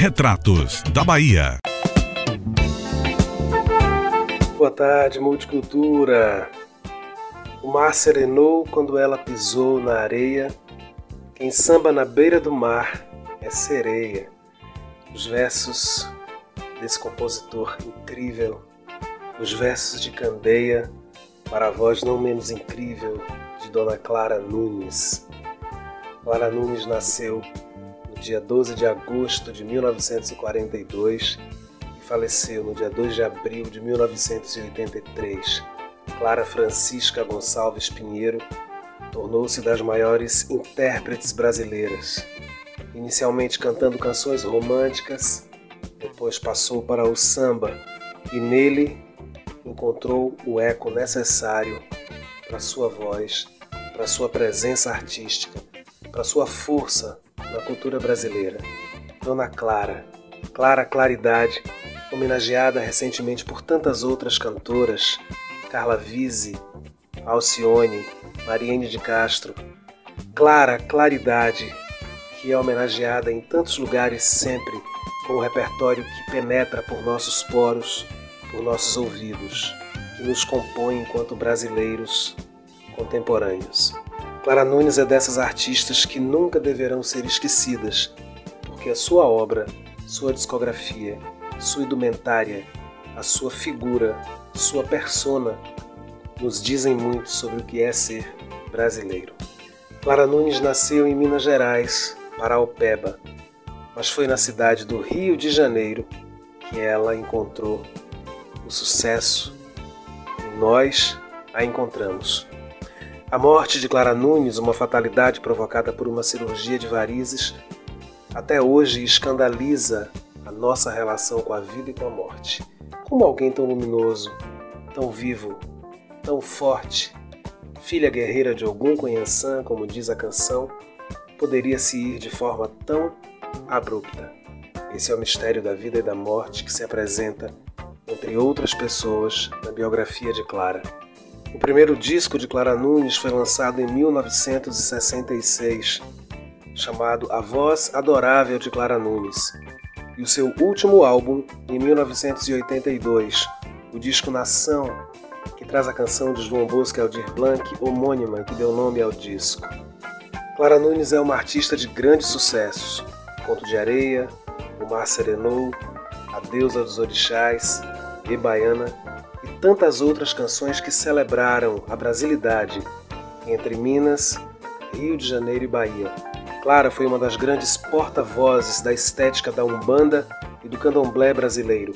Retratos da Bahia. Boa tarde, multicultura. O mar serenou quando ela pisou na areia. Quem samba na beira do mar é sereia. Os versos desse compositor incrível, os versos de Candeia para a voz não menos incrível de Dona Clara Nunes. Clara Nunes nasceu dia 12 de agosto de 1942 e faleceu no dia 2 de abril de 1983. Clara Francisca Gonçalves Pinheiro tornou-se das maiores intérpretes brasileiras, inicialmente cantando canções românticas, depois passou para o samba e nele encontrou o eco necessário para sua voz, para sua presença artística, para sua força na cultura brasileira. Dona Clara, Clara Claridade, homenageada recentemente por tantas outras cantoras, Carla Vise, Alcione, Mariene de Castro. Clara Claridade, que é homenageada em tantos lugares sempre com um repertório que penetra por nossos poros, por nossos ouvidos, que nos compõe enquanto brasileiros contemporâneos. Clara Nunes é dessas artistas que nunca deverão ser esquecidas, porque a sua obra, sua discografia, sua indumentária, a sua figura, sua persona nos dizem muito sobre o que é ser brasileiro. Clara Nunes nasceu em Minas Gerais, Paraupeba, mas foi na cidade do Rio de Janeiro que ela encontrou o sucesso e nós a encontramos. A morte de Clara Nunes, uma fatalidade provocada por uma cirurgia de varizes, até hoje escandaliza a nossa relação com a vida e com a morte. Como alguém tão luminoso, tão vivo, tão forte, filha guerreira de algum Conhançã, como diz a canção, poderia se ir de forma tão abrupta. Esse é o mistério da vida e da morte que se apresenta, entre outras pessoas, na biografia de Clara. O primeiro disco de Clara Nunes foi lançado em 1966, chamado A Voz Adorável de Clara Nunes, e o seu último álbum em 1982, o disco Nação, que traz a canção de João Bosco e Aldir Blanc, homônima, que deu nome ao disco. Clara Nunes é uma artista de grandes sucessos, Conto de Areia, O Mar Serenou, A Deusa dos Orixás, E Baiana tantas outras canções que celebraram a brasilidade entre Minas, Rio de Janeiro e Bahia. Clara foi uma das grandes porta-vozes da estética da Umbanda e do candomblé brasileiro.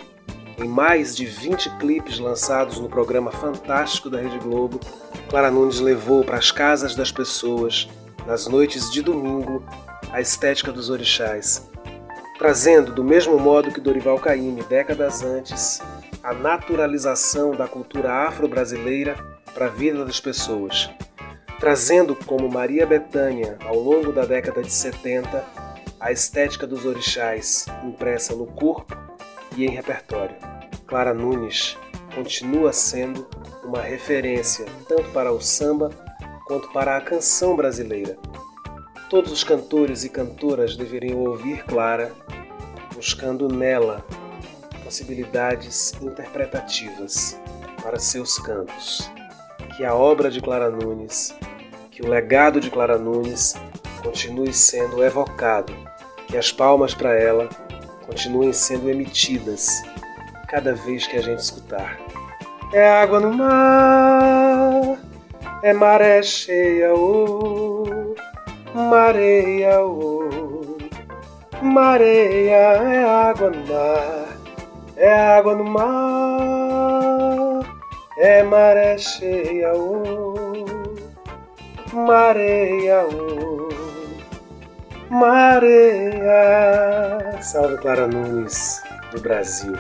Em mais de 20 clipes lançados no programa fantástico da Rede Globo, Clara Nunes levou para as casas das pessoas, nas noites de domingo, a estética dos orixás, trazendo, do mesmo modo que Dorival Caymmi, décadas antes, a naturalização da cultura afro-brasileira para a vida das pessoas, trazendo como Maria Bethânia, ao longo da década de 70, a estética dos orixás impressa no corpo e em repertório. Clara Nunes continua sendo uma referência tanto para o samba quanto para a canção brasileira. Todos os cantores e cantoras deveriam ouvir Clara, buscando nela possibilidades interpretativas para seus cantos. Que a obra de Clara Nunes, que o legado de Clara Nunes continue sendo evocado, que as palmas para ela continuem sendo emitidas cada vez que a gente escutar. É água no mar, é maré cheia, oh, mareia, oh, mareia, é água no mar, é água no mar, é maré cheia, oh, mareia, oh, mareia. Salve Clara Nunes, do Brasil.